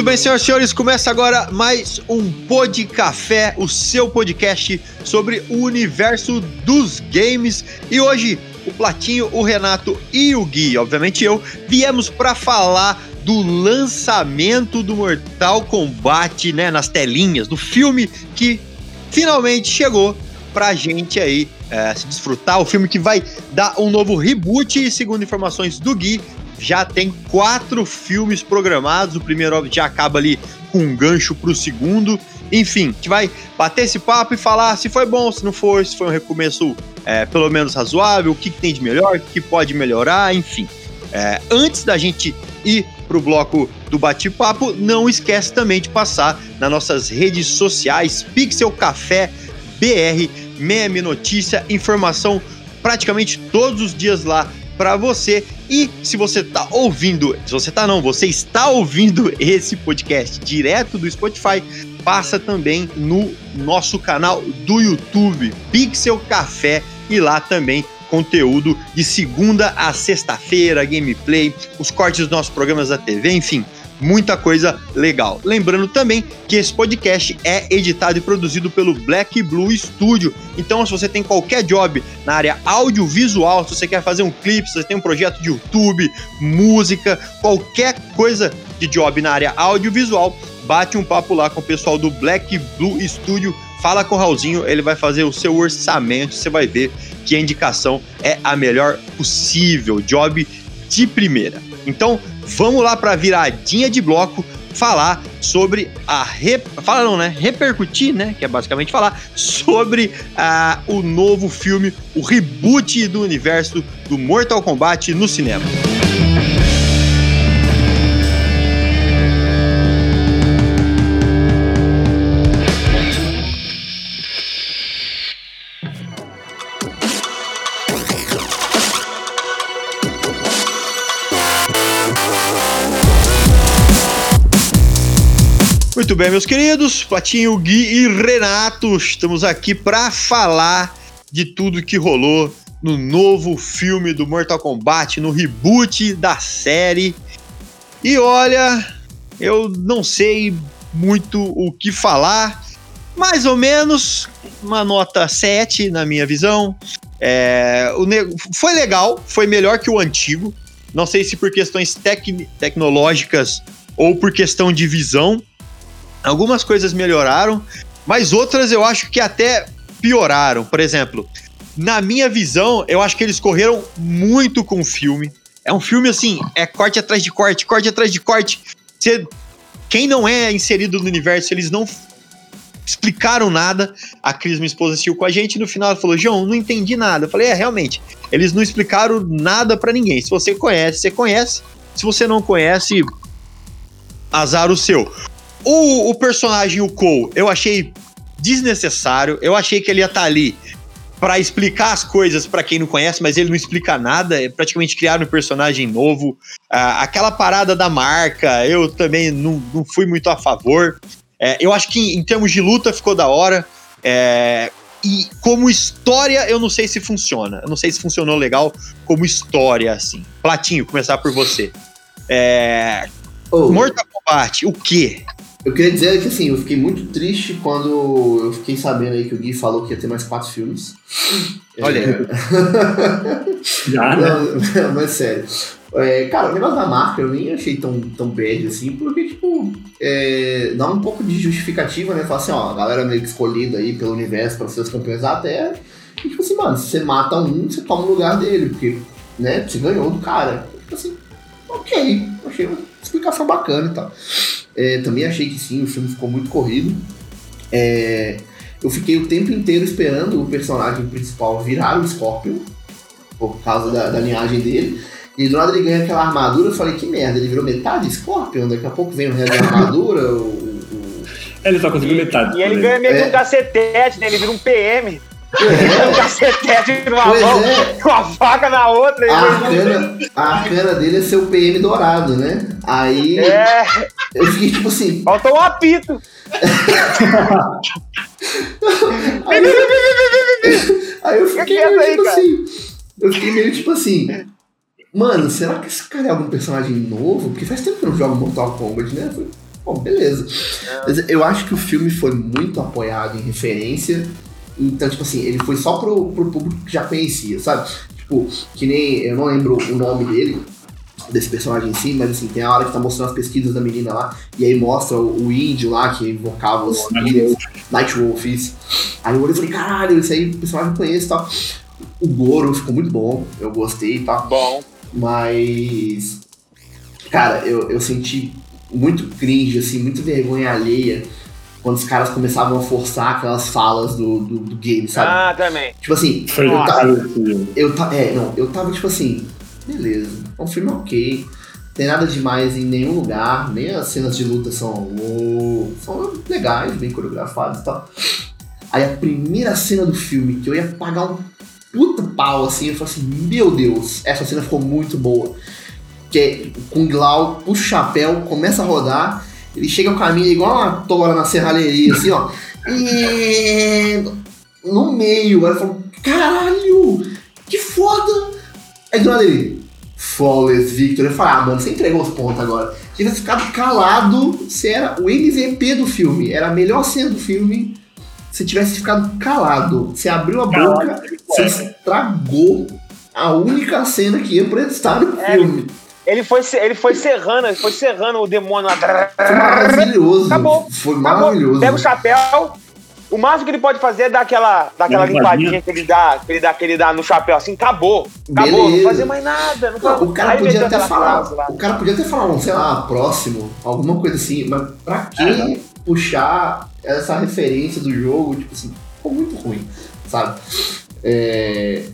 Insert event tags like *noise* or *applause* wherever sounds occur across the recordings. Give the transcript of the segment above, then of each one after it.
Muito bem, senhoras e senhores, começa agora mais um Pod Café, o seu podcast sobre o universo dos games. E hoje o Platinho, o Renato e o Gui, obviamente eu, viemos para falar do lançamento do Mortal Kombat, né, nas telinhas, do filme que finalmente chegou pra gente aí é, se desfrutar. O filme que vai dar um novo reboot, segundo informações do Gui, já tem quatro filmes programados. O primeiro já acaba ali com um gancho pro segundo. Enfim, a gente vai bater esse papo e falar se foi bom, se não foi, se foi um recomeço é, pelo menos razoável, o que, que tem de melhor, o que pode melhorar, enfim. É, antes da gente ir pro bloco do bate-papo, não esquece também de passar nas nossas redes sociais, Pixel Café BR, meme, notícia, informação praticamente todos os dias lá para você. E se você tá ouvindo, se você tá não, você está ouvindo esse podcast direto do Spotify, passa também no nosso canal do YouTube, Pixel Café, e lá também conteúdo de segunda a sexta-feira, gameplay, os cortes dos nossos programas da TV, enfim, muita coisa legal. Lembrando também que esse podcast é editado e produzido pelo Black Blue Studio. Então, se você tem qualquer job na área audiovisual, se você quer fazer um clipe, se você tem um projeto de YouTube, música, qualquer coisa de job na área audiovisual, bate um papo lá com o pessoal do Black Blue Studio. Fala com o Raulzinho, ele vai fazer o seu orçamento, você vai ver que a indicação é a melhor possível, job de primeira. Então, vamos lá para a viradinha de bloco falar sobre a rep... fala não, né? Repercutir, né? Que é basicamente falar sobre uh, o novo filme, o reboot do universo do Mortal Kombat no cinema. Muito bem, meus queridos, Platinho, Gui e Renato, estamos aqui para falar de tudo que rolou no novo filme do Mortal Kombat, no reboot da série. E olha, eu não sei muito o que falar, mais ou menos uma nota 7 na minha visão. É, o foi legal, foi melhor que o antigo. Não sei se por questões tec tecnológicas ou por questão de visão. Algumas coisas melhoraram, mas outras eu acho que até pioraram. Por exemplo, na minha visão, eu acho que eles correram muito com o filme. É um filme assim, é corte atrás de corte, corte atrás de corte. Você, quem não é inserido no universo, eles não explicaram nada. A Cris, minha esposa, assistiu com a gente e no final ela falou: João, não entendi nada. Eu falei: é, realmente, eles não explicaram nada para ninguém. Se você conhece, você conhece. Se você não conhece, azar o seu. O, o personagem, o Cole, eu achei desnecessário. Eu achei que ele ia estar tá ali para explicar as coisas para quem não conhece, mas ele não explica nada. É praticamente criar um personagem novo. Ah, aquela parada da marca, eu também não, não fui muito a favor. É, eu acho que em termos de luta ficou da hora. É, e como história, eu não sei se funciona. Eu não sei se funcionou legal como história, assim. Platinho, começar por você. É, oh. Mortal Kombat, o quê? Eu queria dizer que assim, eu fiquei muito triste quando eu fiquei sabendo aí que o Gui falou que ia ter mais quatro filmes. Olha. É... *laughs* Já, né? Não, mas sério. É, cara, o negócio da marca eu nem achei tão, tão bad assim, porque, tipo, é, dá um pouco de justificativa, né? Falar assim, ó, a galera meio que escolhida aí pelo universo para ser os campeões da Terra. E, tipo assim, mano, se você mata um, você toma o lugar dele, porque, né, você ganhou do cara. Tipo assim, ok, achei uma explicação bacana e tal. É, também achei que sim, o filme ficou muito corrido. É, eu fiquei o tempo inteiro esperando o personagem principal virar o Scorpion, por causa da, da linhagem dele. E do nada ele ganha aquela armadura, eu falei, que merda, ele virou metade Scorpion, daqui a pouco vem o resto da armadura, o, o, Ele só conseguiu metade. E ele ganha meio que um cacetete, né? Ele vira um PM. *laughs* um cacetete numa Pois mão, é. uma faca na outra. A arcana, a arcana dele é ser o PM dourado, né? Aí É, eu fiquei tipo assim. faltou um apito. Aí, *laughs* aí eu fiquei Que é meio aí, tipo cara? assim. Eu fiquei meio tipo assim. Mano, será que esse cara é algum personagem novo? Porque faz tempo que eu não jogo Mortal Kombat, né? Bom, beleza. Mas eu acho que o filme foi muito apoiado em referência. Então, tipo assim, ele foi só pro, pro público que já conhecia, sabe? Tipo, que nem. Eu não lembro o nome dele, desse personagem em si, mas assim, tem a hora que tá mostrando as pesquisas da menina lá, e aí mostra o, o índio lá que invocava os espíritos, Nightwolf, isso. Aí eu olhei e falei, caralho, esse aí o personagem eu conheço e tal. O Goro ficou muito bom, eu gostei e tal. Bom. Mas. Cara, eu, eu senti muito cringe, assim, muito vergonha alheia quando os caras começavam a forçar aquelas falas do, do, do game, sabe? Ah, também. Tipo assim, Foi eu, Nossa. ta- Nossa. eu, ta- é, não, eu tava tipo assim, beleza, é um filme ok, tem nada demais em nenhum lugar, nem as cenas de luta são, uou, são legais, bem coreografadas e tal. Aí a primeira cena do filme, que eu ia pagar um puta pau assim, eu falei assim, meu Deus, essa cena ficou muito boa. Que é o Kung Lao puxa o chapéu, começa a rodar, ele chega ao caminho igual uma tora na serralheria, assim, ó. E no meio, aí eu falo, caralho, que foda! Aí do nada ele, Flawless Victor, eu falei, ah, mano, você entregou os pontos agora. Tivesse ficado calado, você era o MVP do filme, era a melhor cena do filme. Se tivesse ficado calado, você abriu a boca, você estragou a única cena que ia prestar no É, filme. Ele foi, ele foi serrando, ele foi serrando o demônio lá. Foi maravilhoso. Acabou. Foi Acabou. maravilhoso. Pega o chapéu. O máximo que ele pode fazer é dar aquela, dar aquela limpadinha. que ele, dá, que, ele dá, que ele dá no chapéu, assim, acabou. Acabou, Beleza. não fazer mais nada. Não Não, o cara Aí podia até falar. O cara podia até falar, sei lá, próximo, alguma coisa assim, mas pra que puxar essa referência do jogo, tipo assim, ficou muito ruim, sabe? É...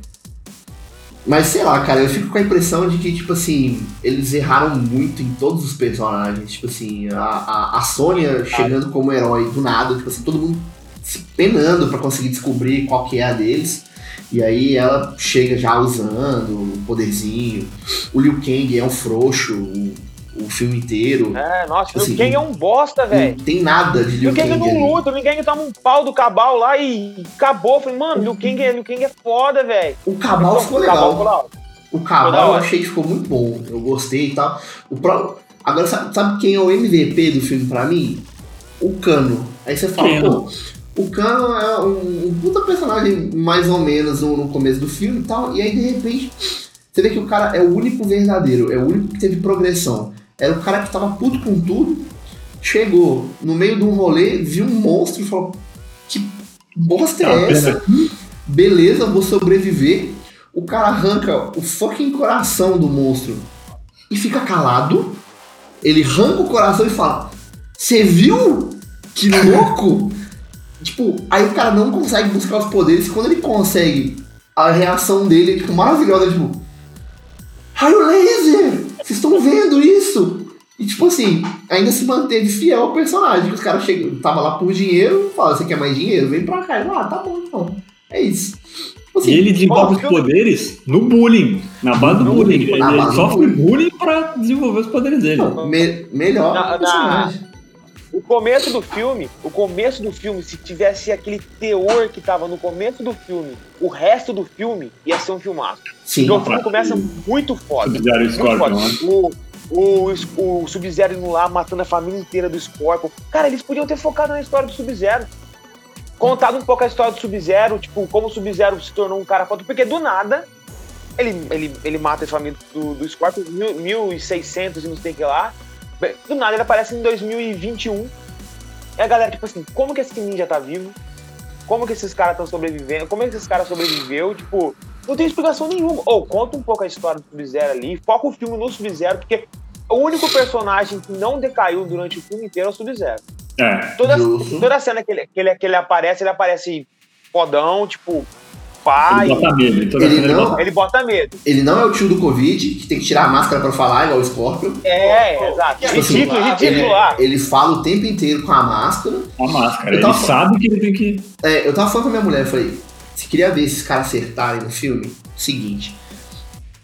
Mas sei lá, cara, eu fico com a impressão de que, tipo assim, eles erraram muito em todos os personagens. Tipo assim, a, a, a Sônia chegando como herói do nada, tipo assim, todo mundo se penando pra conseguir descobrir qual que é a deles. E aí ela chega já usando o poderzinho. O Liu Kang é um frouxo o filme inteiro. É, nossa, Assim, o Kang é um bosta, Não velho. tem nada de Liu O Kang Kang não luta, o Liu Kang toma um pau do Cabal lá e acabou. Falei, mano, Liu Kang, é- Liu Kang é foda, velho. O Cabal ficou legal. ficou hora. O Cabal eu achei que ficou muito bom. Eu gostei e tal. O pró- Agora, sabe, sabe quem é o MVP do filme pra mim? O Cano. Aí você fala, Kano. pô, o Cano é um, um puta personagem mais ou menos no, no começo do filme e tal. E aí, de repente, você vê que o cara é o único verdadeiro, é o único que teve progressão. Era o cara que tava puto com tudo, chegou no meio de um rolê, viu um monstro e falou: Que bosta é essa? Beleza, vou sobreviver. O cara arranca o fucking coração do monstro e fica calado. Ele arranca o coração e fala: Você viu? Que *laughs* louco! tipo, aí o cara não consegue buscar os poderes. Quando ele consegue, a reação dele é tipo, maravilhosa: Tipo, raio laser! Vocês estão vendo isso? E tipo assim, ainda se manteve fiel ao personagem. Que os caras chegam, tava lá por dinheiro, fala: Você quer mais dinheiro? Vem pra cá. Ele, ah, tá bom então. É isso. Tipo assim, E ele desenvolve os poderes no bullying, na base do bullying. bullying, Ele, do sofre bullying. bullying pra desenvolver os poderes dele. não, me- melhor Na- na- personagem. O começo do filme, o começo do filme, se tivesse aquele teor que tava no começo do filme, o resto do filme ia ser um filmaço. Sim. Porque o filme começa muito foda. Sub-Zero Muito Scorpion, foda. né? O, o, o Sub-Zero indo lá, matando a família inteira do Scorpion. Cara, eles podiam ter focado na história do Sub-Zero. Contado um pouco a história do Sub-Zero, tipo, como o Sub-Zero se tornou um cara foda. Porque do nada, ele, ele, ele mata a família do, do Scorpion, mil- 1600 e não sei o que lá. Do nada ele aparece em 2021. E a galera, tipo assim, como que esse ninja tá vivo? Como que esses caras estão sobrevivendo? Como é que esses caras sobreviveu? Tipo, não tem explicação nenhuma. Ou conta um pouco a história do Sub-Zero ali, foca o filme no Sub-Zero, porque o único personagem que não decaiu durante o filme inteiro é o Sub-Zero. É. Toda, Justo. toda cena que ele, que, ele, que ele aparece, ele aparece fodão, tipo. Pai. Ele bota medo. Ele cena não- bota- Ele bota medo. Ele não é o tio do Covid, que tem que tirar a máscara pra falar, igual o Scorpion. É, exato. Tipo assim, Ridículo, ele, lá. ele fala o tempo inteiro com a máscara. a máscara. Ele tava- sabe que ele tem que. É, eu tava falando com a minha mulher, eu falei, se queria ver esses caras acertarem no filme, seguinte.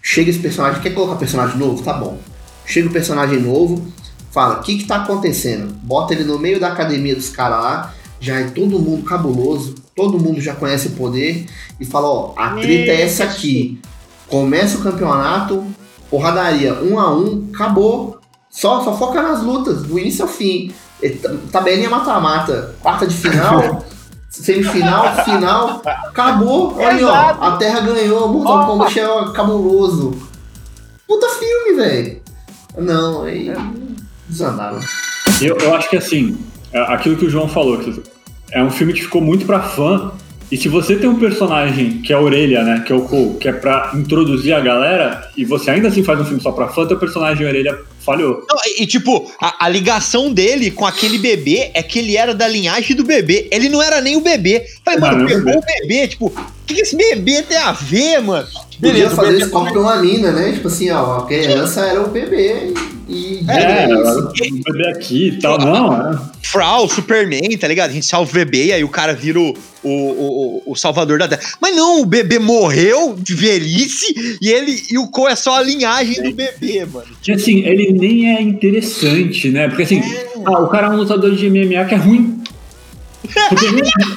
Chega esse personagem, quer colocar personagem novo? Tá bom. Chega o personagem novo, fala, o que que tá acontecendo? Bota ele no meio da academia dos caras lá, já é todo mundo cabuloso, todo mundo já conhece o poder, e fala, ó, a treta é essa aqui. Começa o campeonato, porradaria, um a um, acabou. Só, só foca nas lutas, do início ao fim. E Tabelinha mata-mata, quarta de final, *laughs* semifinal, final, acabou. Olha aí, ó, a Terra ganhou, Mortal Ó. Kombat é cabuloso. Puta filme, velho. Não, aí desandaram. Eu, eu acho que assim, é aquilo que o João falou, que é um filme que ficou muito pra fã. E se você tem um personagem que é a orelha, né? Que é o Cole, que é pra introduzir a galera, e você ainda assim faz um filme só pra fã, teu personagem orelha falhou. Não, e, tipo, a, a ligação dele com aquele bebê é que ele era da linhagem do bebê. Ele não era nem o bebê. Falei, mano, pegou o bebê. Tipo, o que, que esse bebê tem a ver, mano? Podia o fazer bebê- Scorpion uma mina, né? Tipo assim, ó, a criança era o bebê e. e É, é o bebê aqui e tal. Não, é. Frau, Superman, tá ligado? A gente salva o bebê e aí o cara vira o, o, o, o salvador da Terra. Mas não, o bebê morreu de velhice e ele e o Co é só a linhagem do bebê, mano. Que assim, ele nem é interessante, né? Porque assim, ah, o cara é um lutador de MMA que é ruim. *laughs* Porque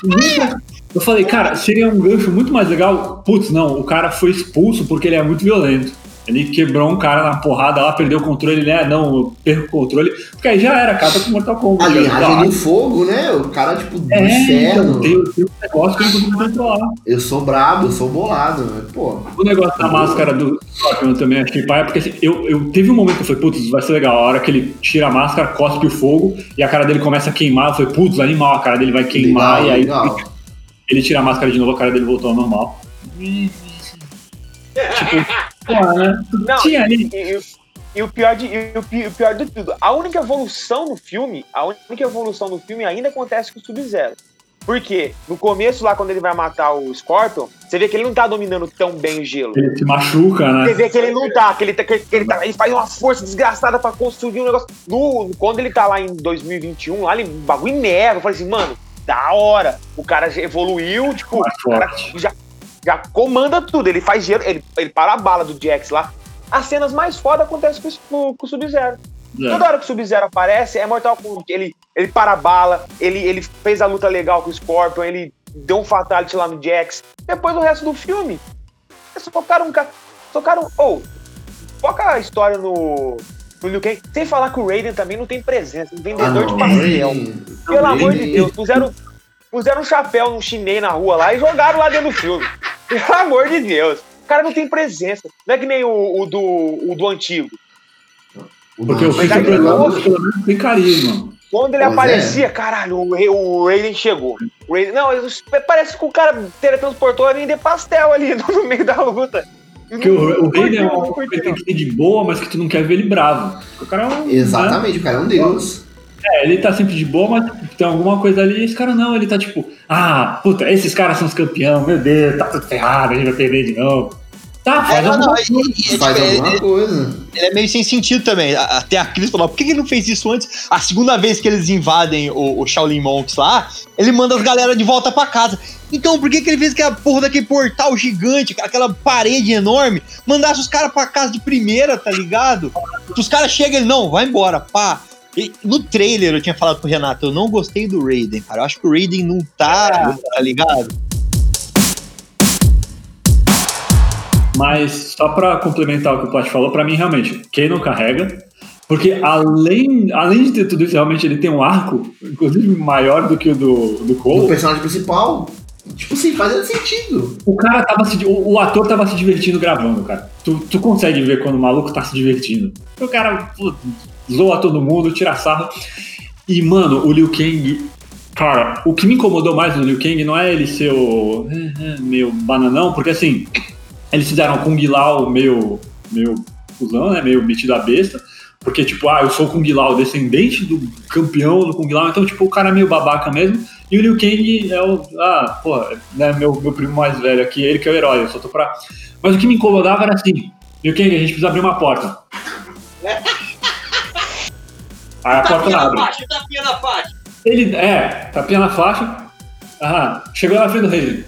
nunca- eu falei, cara, seria um gancho muito mais legal. Putz, não, o cara foi expulso porque ele é muito violento. Ele quebrou um cara na porrada lá, perdeu o controle, ele, é, não, eu perco o controle. Porque aí já era, acaba com Mortal Kombat. A já- linhagem do fogo, né? O cara, tipo, do É, então, inferno. tem, tem um negócio que eu não consigo controlar. Eu sou brabo, eu sou bolado, né? Pô. O negócio da máscara do Scorpion eu também achei paia, porque assim, eu, eu teve um momento que eu falei, putz, vai ser legal. A hora que ele tira a máscara, cospe o fogo e a cara dele começa a queimar. Eu falei, putz, animal, a cara dele vai queimar. legal, e aí legal. Ele tira a máscara de novo, a cara dele voltou ao normal. *laughs* tipo, pô, né? Não, Tinha ali. E, e- e o pior de, e o pi- o pior de tudo, a única evolução no filme, a única evolução do filme ainda acontece com o Sub-Zero. Por quê? No começo, lá, quando ele vai matar o Scorpion, você vê que ele não tá dominando tão bem o gelo. Ele se machuca, Você né? vê que ele não tá, que ele, tá, que, que ele, tá- ele faz uma força desgraçada pra construir um negócio. No, quando ele tá lá em 2021, lá ele bagulho neva. Eu falei assim, mano, da hora. O cara evoluiu, tipo, Mais o cara forte. já, já comanda tudo. Ele faz gelo, ele, ele para a bala do Jax lá. As cenas mais foda acontecem com, com, com o Sub-Zero. É. Toda hora que o Sub-Zero aparece, é Mortal Kombat. Ele, ele para a bala, ele, ele fez a luta legal com o Scorpion, ele deu um fatality lá no Jax. Depois o resto do filme, eles focaram um cara. Focaram. Ou, foca a história no. No Liu Kang. Sem falar que o Raiden também não tem presença, um Ah, vendedor de não, pastel. Raiden- Pelo amor de Deus, puseram, puseram um chapéu num chinês na rua lá e jogaram lá dentro do filme. *laughs* Pelo amor de Deus. O cara não tem presença. Não é que nem o, o do, o do antigo. Porque o Pelado, pelo menos tem carisma. Quando ele Pois aparecia, caralho, o, Ra- o Raiden chegou. O Raiden, não, parece que o cara teletransportou a vender pastel ali no, *laughs* no meio da luta. Porque o, o Raiden é Não um curti, que tem não. que ser de boa, mas que tu não quer ver ele bravo. Porque o cara é um. né? Exatamente, o cara é um deus. É, ele tá sempre de boa, mas tem alguma coisa ali. Esse cara não, ele tá tipo, ah, puta, esses caras são os campeões, meu Deus, tá tudo ferrado, a gente vai perder de novo. Tá, É, faz não, alguma não, coisa. e- e- e, Faz tipo, alguma ele, coisa. ele é meio sem sentido também. Até a Cris falou, por que que ele não fez isso antes? A segunda vez que eles invadem o, o Shaolin Monks lá, ele manda as galera de volta pra casa. Então, por que que ele fez aquela porra daquele portal gigante, aquela parede enorme? Mandasse os caras pra casa de primeira, tá ligado? Os caras chegam ele, não, vai embora, pá. E no trailer eu tinha falado pro Renato, eu não gostei do Raiden, cara. Eu acho que o Raiden não tá, tá ligado? Mas só pra complementar o que o Plat falou, pra mim realmente, quem não carrega. Porque além, além de ter tudo isso, realmente ele tem um arco, inclusive maior do que o do, do O Cole. personagem principal, tipo assim, fazendo sentido. O cara tava se. O, o ator tava se divertindo gravando, cara. Tu, tu consegue ver quando o maluco tá se divertindo. O cara pô, zoa todo mundo, tira sarro. E, mano, o Liu Kang. Cara, o que me incomodou mais no Liu Kang não é ele ser o. *laughs* meio bananão, porque assim. Eles fizeram Kung Lao meio. meio cuzão, né? Meio metido a besta. Porque, tipo, ah, eu sou o Kung Lao, descendente do campeão do Kung Lao, então, tipo, o cara é meio babaca mesmo. E o Liu Kang é o. Ah, pô, né, meu, meu primo mais velho aqui, ele que é o herói, eu só tô pra. Mas o que me incomodava era assim: Liu Kang, a gente precisa abrir uma porta. *laughs* Aí a porta abre. faixa, tapinha na faixa. Ele, é, tapinha na faixa. Ah, chegou na frente do rei.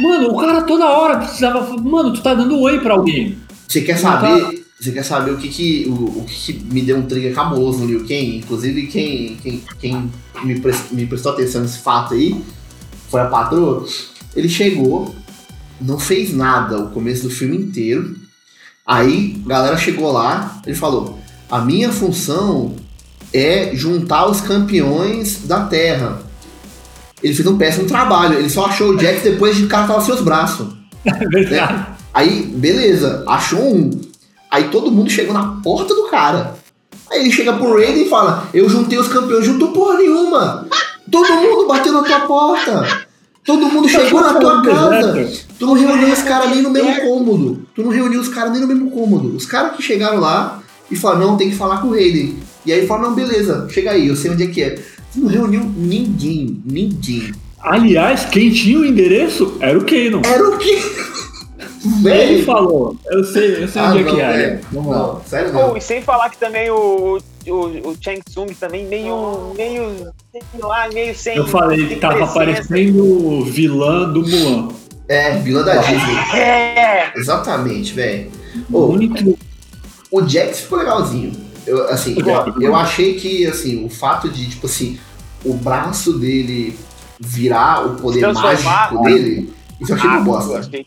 Mano, o cara toda hora precisava. Mano, tu tá dando oi pra alguém. Você quer saber? Você quer saber o que que, o, o que, que me deu um trigger cabuloso no Liu Kang? Inclusive, quem, quem, quem me, pres- me prestou atenção nesse fato aí foi a patroa. Ele chegou, não fez nada o começo do filme inteiro. Aí, a galera chegou lá, ele falou: A minha função é juntar os campeões da Terra. Ele fez um péssimo trabalho, ele só achou o Jax depois de sem os braços. *laughs* É verdade. Aí, beleza, achou um. Aí todo mundo chegou na porta do cara. Aí ele chega pro Raiden e fala: Eu juntei os campeões, juntou porra nenhuma. Todo mundo bateu na tua porta. Todo mundo chegou na tua casa. Tu não reuniu os caras nem no mesmo cômodo. Tu não reuniu os caras nem no mesmo cômodo. Os caras que chegaram lá e falaram: Não, tem que falar com o Raiden. E aí falaram: Não, beleza, chega aí, eu sei onde é que é. Tu não reuniu ninguém, ninguém. Aliás, quem tinha o endereço era o Kanon. Era o quê? Ele falou, eu sei, eu sei Ah, onde é não, que é. Vamos lá. Não, sério não. Oh, e sem falar que também o, o, o Chang Tsung também meio, meio, sei lá, meio sem. Eu falei, sem tava presença. parecendo o vilã do Mulan. É, vilã da Disney. É! Exatamente, velho. O Ô, único. o Jax ficou legalzinho. Eu, assim, eu, eu achei que, assim, o fato de, tipo assim, o braço dele virar o poder mágico dele, isso eu achei uma bosta. achei-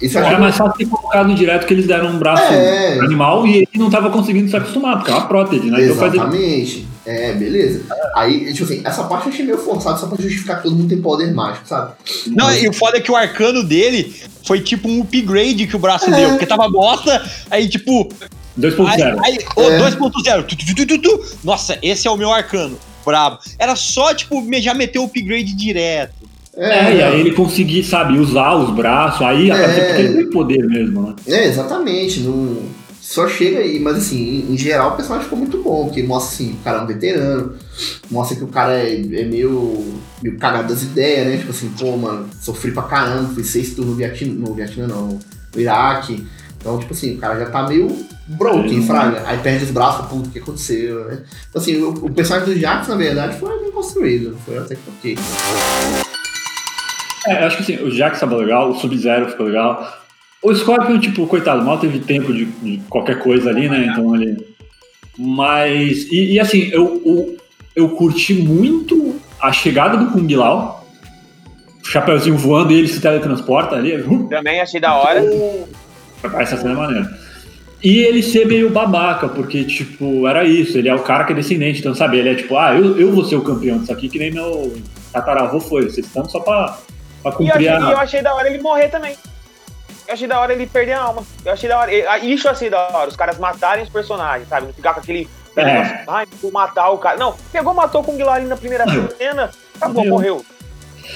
Isso eu achei Era mais fácil ter colocado direto que eles deram um braço É. animal e ele não tava conseguindo se acostumar, porque é uma prótese, né? Então. Exatamente. É, beleza. Aí, tipo assim, essa parte eu achei meio forçada só pra justificar que todo mundo tem poder mágico, sabe? Não, e o foda é que o arcano dele foi tipo um upgrade que o braço deu, porque tava bosta, aí tipo. Aí, 2.0. aí ô, É. 2.0. tu, tu, tu, tu, tu. Nossa, esse é o meu arcano. Brabo. Era só, tipo, já meter o upgrade direto. É, e aí ele conseguir, sabe, usar os braços, aí É. apareceu porque ele tem poder mesmo, né? É, exatamente. Não... Só chega aí, mas assim, em, em geral o personagem ficou muito bom, porque mostra assim, o cara é um veterano, mostra que o cara é, é meio, meio cagado das ideias, né? Tipo assim, pô, mano, sofri pra caramba, fui seis turnos no Vietnã, no Vietnã não, no Iraque. Então, tipo assim, o cara já tá meio broken, Uhum. fraga. Aí perde os braços, puta, o que aconteceu, né? Então, assim, o, o personagem do Jax, na verdade, foi bem construído, foi até que ok. É, eu acho que assim, o Jax tava legal, o Sub-Zero ficou legal. O Scorpion, tipo, coitado, mal teve tempo de, de qualquer coisa ali, né? Então ele. Mas. E, e, assim, eu, eu, eu curti muito a chegada do Kung Lao. O Chapeuzinho voando e ele se teletransporta ali. uh, Também achei da hora. Essa cena é maneira. E ele ser meio babaca, porque, tipo, era isso, ele é o cara que é descendente, então, sabe, ele é tipo, ah, eu, eu vou ser o campeão disso aqui, que nem meu tataravô foi, vocês estão só pra, pra E eu, achei, e eu a... achei da hora ele morrer também. Eu achei da hora ele perder a alma. Eu achei da hora. ah, Isso eu achei da hora. Os caras matarem os personagens, sabe? Não ficar com aquele. É. negócio, Ai, vou matar o cara. Não, pegou, matou com o Guilherme na primeira cena. Acabou, Morreu. morreu.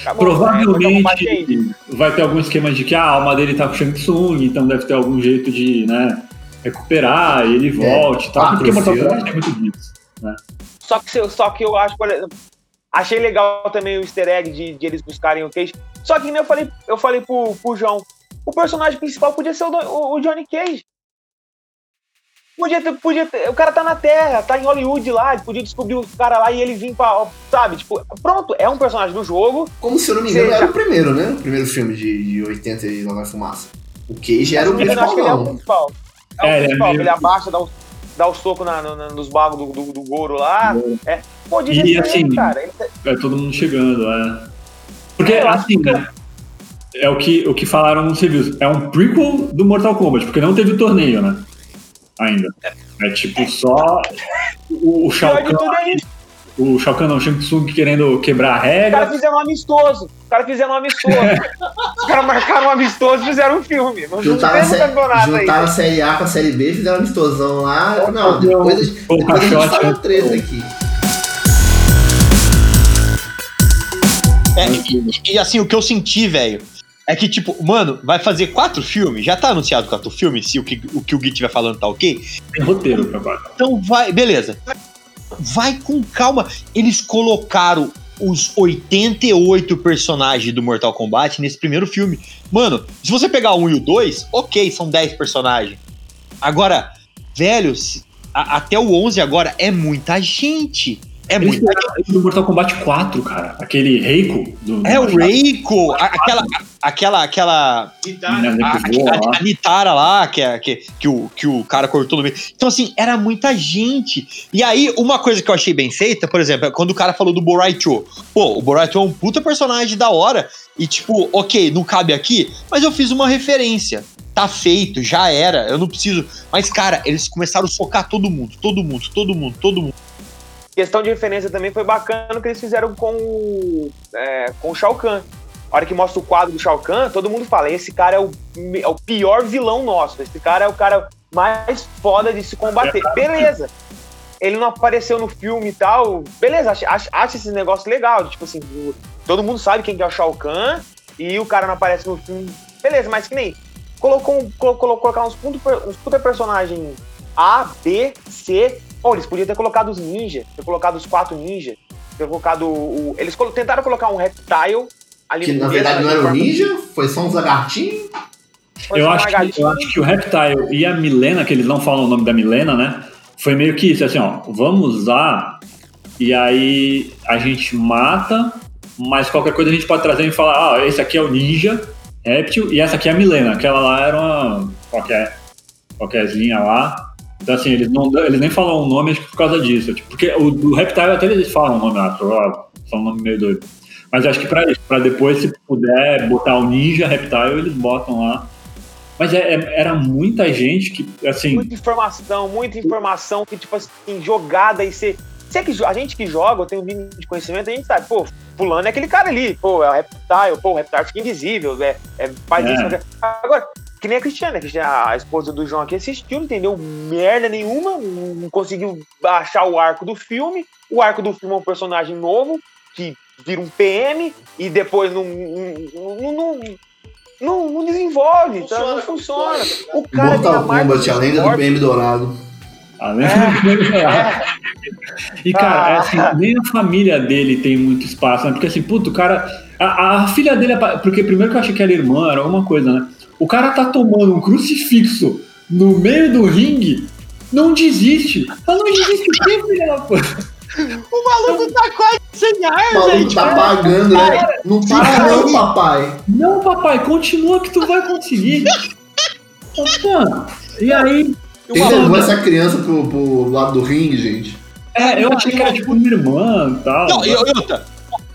Acabou. É, foi Provavelmente vai ter algum esquema de que a alma dele tá com o Shang Tsung, então deve ter algum jeito de, né, recuperar, e ele volte e tal, Ah, porque Mortal Kombat é muito disso. Só que, só que eu acho, por exemplo, achei legal também o easter egg de, de eles buscarem o Cage. Só que nem eu falei, eu falei pro, pro João, o personagem principal podia ser o, o- o Johnny Cage. Podia ter, podia ter, o cara tá na Terra, tá em Hollywood lá, podia descobrir o cara lá e ele vir pra, sabe, tipo, pronto, é um personagem do jogo. Como se eu não me engano, Seja- era o primeiro, né? O primeiro filme de, de 80 e vai fumaça. O Cage era o eu acho que ele é o principal. principal. É, o É, é principal, meio- ele abaixa, dá o, dá o soco na, na- nos bagos do, do, do Goro lá. É, podia E, assim, cara. Ele, É todo mundo chegando, é. Porque, É, assim, que- né, é o que, o que falaram nos reviews, é um prequel do Mortal Kombat, porque não teve torneio, né, ainda. É tipo só o, o Shao Kahn, é o Shao Kahn não, o Shang Tsung querendo quebrar a Os caras regra. fizeram um amistoso. Os caras fizeram um amistoso. *laughs* Os caras marcaram um amistoso e fizeram um filme. Não Juntaram, a, sé- juntaram a Série A com a Série B, fizeram um amistosão lá. Não, depois, a gente- O depois a gente fala né? treta aqui. É, e, e, assim, o que eu senti, velho, É que, tipo, mano, vai fazer quatro filmes? Já tá anunciado quatro filmes, se o que o, que o Gui estiver falando tá ok? Tem roteiro pra baixo. Então vai, beleza. Vai com calma. Eles colocaram os 88 personagens do Mortal Kombat nesse primeiro filme. Mano, se você pegar um e o dois, ok, são 10 personagens. Agora, velho, a- até o 11 agora é muita gente. É Eles ele no Mortal Kombat 4, cara. Aquele Reiko do. É o Reiko, aquela, aquela, aquela, Né, a, a- lá. a Nitara lá, que, é, que, que, o, que o cara cortou no meio. Então, assim, era muita gente. E aí, uma coisa que eu achei bem feita, por exemplo, é quando o cara falou do Boraicho. Pô, o Boraicho é um puta personagem da hora. E, tipo, ok, não cabe aqui, mas eu fiz uma referência. Tá feito, já era, eu não preciso. Mas, cara, eles começaram a socar todo mundo, todo mundo, todo mundo, todo mundo. Questão de referência também foi bacana que eles fizeram com, o- é, com o Shao Kahn. A hora que mostra o quadro do Shao Kahn, todo mundo fala: esse cara é o, é o pior vilão nosso. Esse cara é o cara mais foda de se combater. Beleza. Ele não apareceu no filme e tal. Beleza, acho, acho, acho esse negócio legal. Tipo assim, todo mundo sabe quem que é o Shao Kahn e o cara não aparece no filme. Beleza, mas que nem. Colocou, um- colo- colo- colocar uns, uns puta personagens A, B, C. Pô, eles podiam ter colocado os ninjas, ter colocado os quatro ninjas, ter colocado o. Eles colo- tentaram colocar um reptile ali Que no na verdade não era o ninja, foi só uns lagartinhos. Eu acho, que, eu acho que o Reptile e a Milena, que eles não falam o nome da Milena, né? Foi meio que isso, assim, ó, vamos usar e aí a gente mata, mas qualquer coisa a gente pode trazer e falar, ah, esse aqui é o Ninja, Reptil, e essa aqui é a Milena, aquela lá era uma qualquer, qualquerzinha lá. Então, assim, eles, não, eles nem falam o nome, acho que por causa disso. Tipo, porque o do Reptile até eles falam o nome lá, só só um nome meio doido. Mas acho que pra isso, pra depois, se puder botar o Ninja Reptile, eles botam lá. Mas é- é- era muita gente que, assim, Muita informação, muita informação que, tipo assim, jogada e você. Você que, jo- a gente que joga, tenho um mínimo de conhecimento, a gente sabe, pô, fulano é aquele cara ali, pô, é o Reptile, pô, o Reptile fica invisível, é, é, faz É. isso. aquilo. Agora, que nem a Cristiana, a esposa do João aqui, assistiu, não entendeu merda nenhuma, não conseguiu achar o arco do filme. O arco do filme é um personagem novo, que vira um PM, e depois não, não, não, não, não- não desenvolve, tá? não funciona. O cara tem a Mortal marca Kombat, a lenda do. PM dourado. além *laughs* E, cara, é assim, nem a família dele tem muito espaço, né? Porque, assim, puto, o cara. A, a filha dele. Porque primeiro que eu achei que era irmã, era alguma coisa, né? O cara tá tomando um crucifixo no meio do ringue, não desiste. Ela não desiste o quê, filha da puta? O maluco tá quase sem ar, O maluco tá pagando, né? Não para não, papai. Não, papai, continua que tu vai conseguir. Mano, e aí. Quem levou essa criança pro, pro lado do ringue, gente? É, eu achei que era tipo uma irmã e tal. Não, e e outra.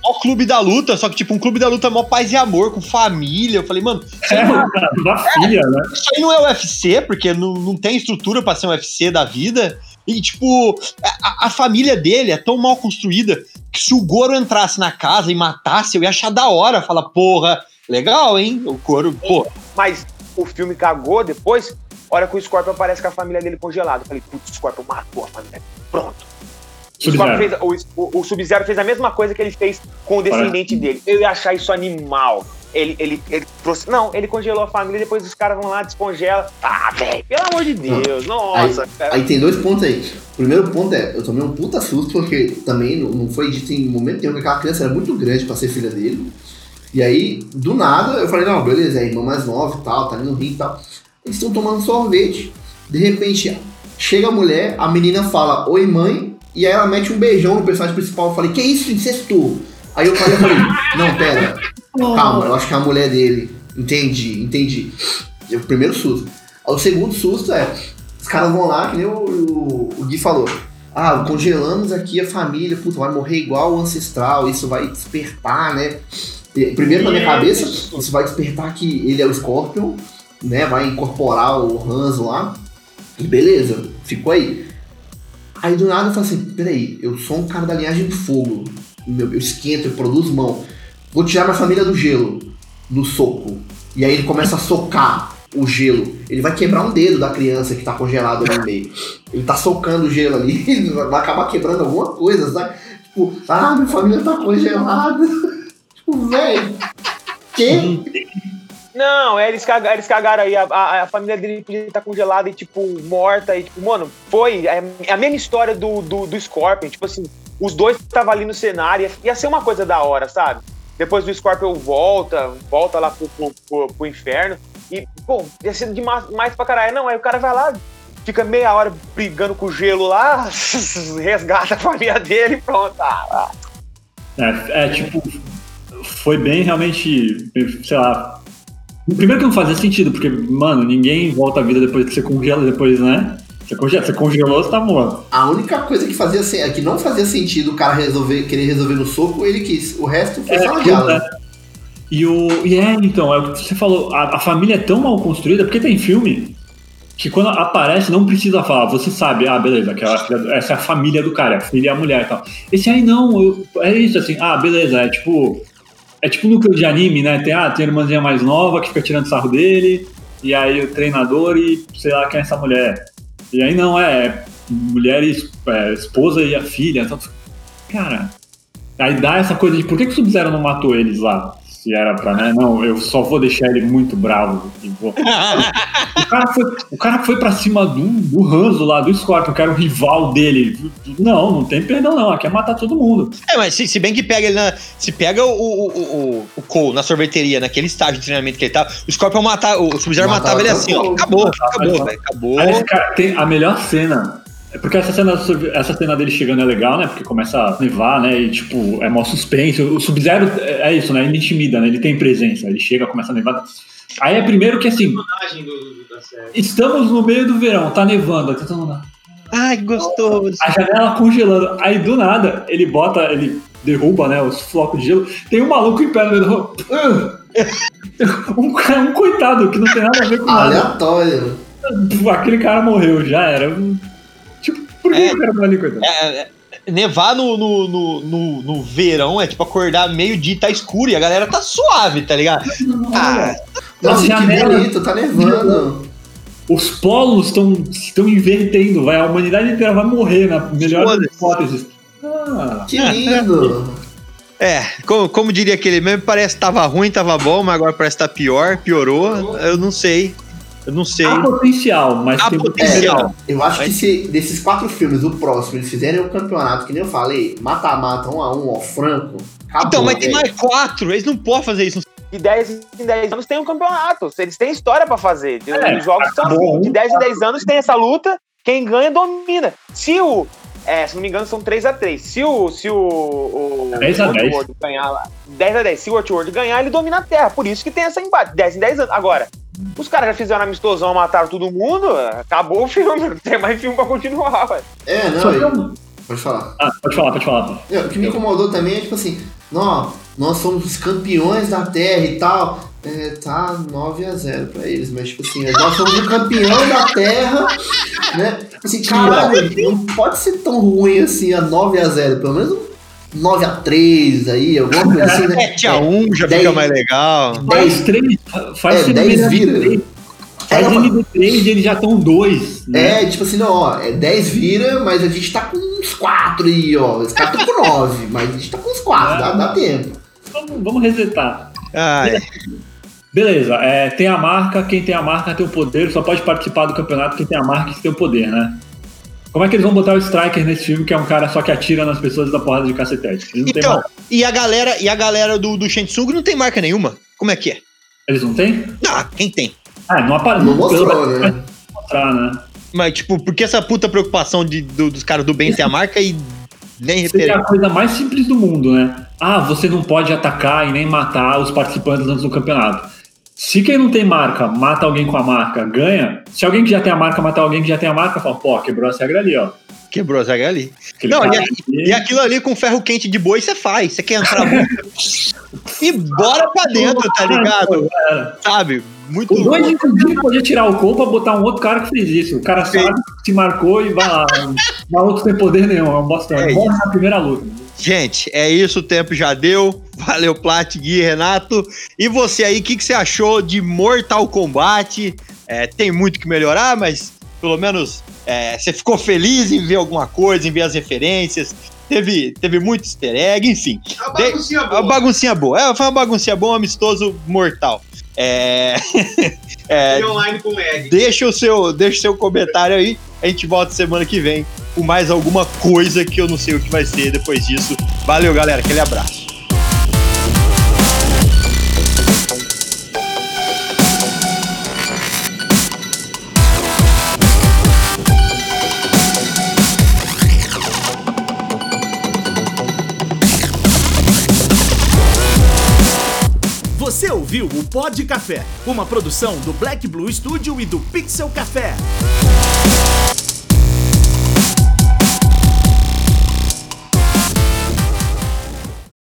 O clube da luta, só que tipo um clube da luta mó paz e amor, com família. Eu falei, mano, isso aí É, não, *laughs* cara, uma filha, né? isso aí não é UFC, porque não, não tem estrutura pra ser um UFC da vida. E, tipo, a, a família dele é tão mal construída que se o Goro entrasse na casa e matasse, eu ia achar da hora. Falar, porra, legal, hein? O Goro, pô. Mas o filme cagou depois, hora que o Scorpion aparece com a família dele congelada. Eu falei, putz, o Scorpion matou a família. Pronto. O, Scorpion Sub-Zero. fez, o, o, Sub-Zero fez a mesma coisa que ele fez com o descendente dele. Eu ia achar isso animal. Ele, ele, ele trouxe. Não, ele congelou a família, depois os caras vão lá, descongela. Ah, velho, pelo amor de Deus, nossa. cara. Aí tem dois pontos aí. O primeiro ponto é, eu tomei um puta susto, porque também não, não foi dito em momento nenhum que aquela criança era muito grande pra ser filha dele. E aí, do nada, eu falei, não, beleza, é irmã mais nova e tal, tá ali no rio e tal. Eles estão tomando sorvete. De repente, chega a mulher, a menina fala, oi mãe, e aí ela mete um beijão no personagem principal. Eu falei, que isso, incesto? Aí eu falei, eu falei, não, pera, calma, eu acho que é a mulher dele. Entendi, entendi. O primeiro susto. O segundo susto é, os caras vão lá, que nem o, o, o Gui falou. Ah, congelamos aqui a família, puta, vai morrer igual o ancestral, isso vai despertar, né? Primeiro na minha cabeça, isso vai despertar que ele é o Scorpion, né? Vai incorporar o Hanzo lá. E beleza, ficou aí. Aí do nada eu falo assim, peraí, eu sou um cara da linhagem do fogo. Eu esquento, eu produzo mão. Vou tirar minha família do gelo, no soco. E aí ele começa a socar o gelo. Ele vai quebrar um dedo da criança que tá congelado ali no meio. Ele tá socando o gelo ali, *laughs* ele vai acabar quebrando alguma coisa, sabe? Tipo, ah, minha família tá congelada. *laughs* tipo, velho. Que? Não, é, eles cagaram, eles cagaram aí. A, a, a família dele podia estar congelada e, tipo, morta. E, tipo, mano, foi. É a mesma história do, do, do Scorpion. Tipo assim, os dois estavam ali no cenário. Ia ser uma coisa da hora, sabe? Depois do Scorpion volta, volta lá pro, pro, pro, pro inferno. E, pô, ia ser demais mais pra caralho. Não, aí o cara vai lá, fica meia hora brigando com o gelo lá, *laughs* resgata a família dele e pronto. Ah, ah. É, é, tipo, foi bem realmente, sei lá. Primeiro que não fazia sentido, porque, mano, ninguém volta à vida depois que você congela, depois, né? Você, congela, você congelou, você tá morto. A única coisa que fazia sen- que não fazia sentido o cara resolver, querer resolver no soco, ele quis. O resto foi só uma diálogo. é. E o. E é, então, é o que você falou, a, a família é tão mal construída, porque tem filme que quando aparece não precisa falar, você sabe, ah, beleza, aquela, essa é a família do cara, a filha e a mulher e tal. Esse aí não, eu- é isso assim, ah, beleza, é tipo. É tipo núcleo de anime, né? Tem, ah, tem a irmãzinha mais nova que fica tirando sarro dele, e aí o treinador e sei lá quem é essa mulher. E aí não, é, é mulher e é, esposa e a filha. Então, cara, aí dá essa coisa de por que, que o Sub-Zero não matou eles lá? Se era pra, né? Não, eu só vou deixar ele muito bravo. vou- *laughs* o, cara foi, o cara foi pra cima do, do Hanzo lá, do Scorpion, que era o rival dele. Não, não tem perdão, não. Aqui é matar todo mundo. É, mas se, se bem que pega ele na. Se pega o, o, o, o, Cole na sorveteria, naquele estágio de treinamento que ele tava, o Scorpion matava. O Sub-Zero Matava matava ele assim, ó. Acabou, acabou, velho. Acabou. Aí cara tem a melhor cena. É porque essa cena, essa cena dele chegando é legal, né? Porque começa a nevar, né? E tipo, é mó suspense. O Sub-Zero é é isso, né? Ele intimida, né? Ele tem presença. Ele chega, começa a nevar. Aí é primeiro que assim, personagem do, do- da série. estamos no meio do verão, tá nevando, tá todo Ai, que gostoso. a janela congelando. Aí do nada, ele bota, ele derruba, né, os flocos de gelo. Tem um maluco em pé no meio do. *laughs* Um, um coitado que não tem nada a ver com nada. Aleatório. Aquele cara morreu, já era. Por que É. o cara tá ali, coitado? É, é, nevar no, no, no, no, no verão é tipo acordar meio-dia e tá escuro e a galera tá suave, tá ligado? Ah, Nossa, que janela- bonito, tá nevando. Os polos estão estão invertendo, vai. A humanidade inteira vai morrer, na melhor das hipóteses. Ah, Que lindo. é, como, como diria aquele meme, parece que tava ruim, tava bom, mas agora parece que tá pior, piorou. Eu não sei. Eu não sei. há potencial, mas Há tem potencial. Eu acho que Mas- se desses quatro filmes, o próximo, eles fizerem o campeonato, que nem eu falei, mata-mata, um a um, ó, franco. Acabou, Então, mas tem mais quatro, eles não podem fazer isso. De 10 em 10 anos tem um campeonato. Eles têm história pra fazer. É, Os jogos são assim. De um. 10 em 10 anos tem essa luta. Quem ganha domina. Se o. É, se não me engano, são 3x3. Se o. Se o. o 10 a o 10. World ganhar lá. 10 a 10. Se o World ganhar, ele domina a Terra. Por isso que tem essa embate. 10 em 10 anos. Agora, os caras já fizeram amistosão, mataram todo mundo. Acabou o filme. Não tem mais filme pra continuar, velho. É, Só não, que eu- eu- pode falar. Ah, pode falar, pode falar. É, O que me incomodou também é tipo assim, nó, nós somos os campeões da Terra e tal. É, tá 9 a 0 pra eles, mas tipo assim, nós somos o campeão da Terra, né? Assim, caralho, não pode ser tão ruim assim a 9 a 0 pelo menos um 9 a 3 aí, alguma coisa assim, né? *laughs* 7x1 já Dez- fica mais legal. Faz três, faz É, 10 vira. Faz É, NB3 e eles já estão dois, né? É, tipo assim, não, ó, é 10 vira, mas a gente tá com uns 4 aí, ó. Os caras estão com 9, *laughs* mas a gente tá com uns 4, dá, dá tempo. Vamos, vamos resetar. Ai, Beleza, é, tem a marca, quem tem a marca tem o poder, só pode participar do campeonato quem tem a marca e tem o poder, né? Como é que eles vão botar o Striker nesse filme, que é um cara só que atira nas pessoas da porrada de cacetete? Eles não têm então, e a galera, e a galera do, do Shensung não tem marca nenhuma. Como é que é? Eles não têm? Ah, quem tem? Ah, não aparece. Não mostrou, né? mostrar, né? Mas, tipo, por que essa puta preocupação de, do- dos caras do bem ter a marca e nem Seria referência? a coisa mais simples do mundo, né? Ah, você não pode atacar e nem matar os participantes antes do campeonato. Se quem não tem marca mata alguém com a marca, ganha. Se alguém que já tem a marca matar alguém que já tem a marca, fala, pô, quebrou essa regra ali, ó. Quebrou as regras ali. Aquele Não, e, e aquilo ali com ferro quente de boi você faz. Você quer entrar muito. *laughs* e bora pra dentro, tá ligado? Sabe? Muito O dois, inclusive, podia tirar o corpo pra botar um outro cara que fez isso. O cara Fez. sabe, se marcou e vai lá. *laughs* Mas outro sem poder nenhum, é um bostão. É Morre na primeira luta. Gente, é isso, o tempo já deu. Valeu, Plat, Gui, Renato. E você aí, o que, que você achou de Mortal Kombat? É, tem muito que melhorar, mas pelo menos é, você ficou feliz em ver alguma coisa, em ver as referências. Teve, teve muito easter egg, enfim. É uma baguncinha Uma boa. baguncinha boa. É, foi uma baguncinha boa, um amistoso mortal. É... *laughs* é... online com lag. Deixa o seu, deixa o seu comentário aí. A gente volta semana que vem com mais alguma coisa que eu não sei o que vai ser depois disso. Valeu, galera. Aquele abraço. Ouviu o Pod Café, uma produção do Black Blue Studio e do Pixel Café.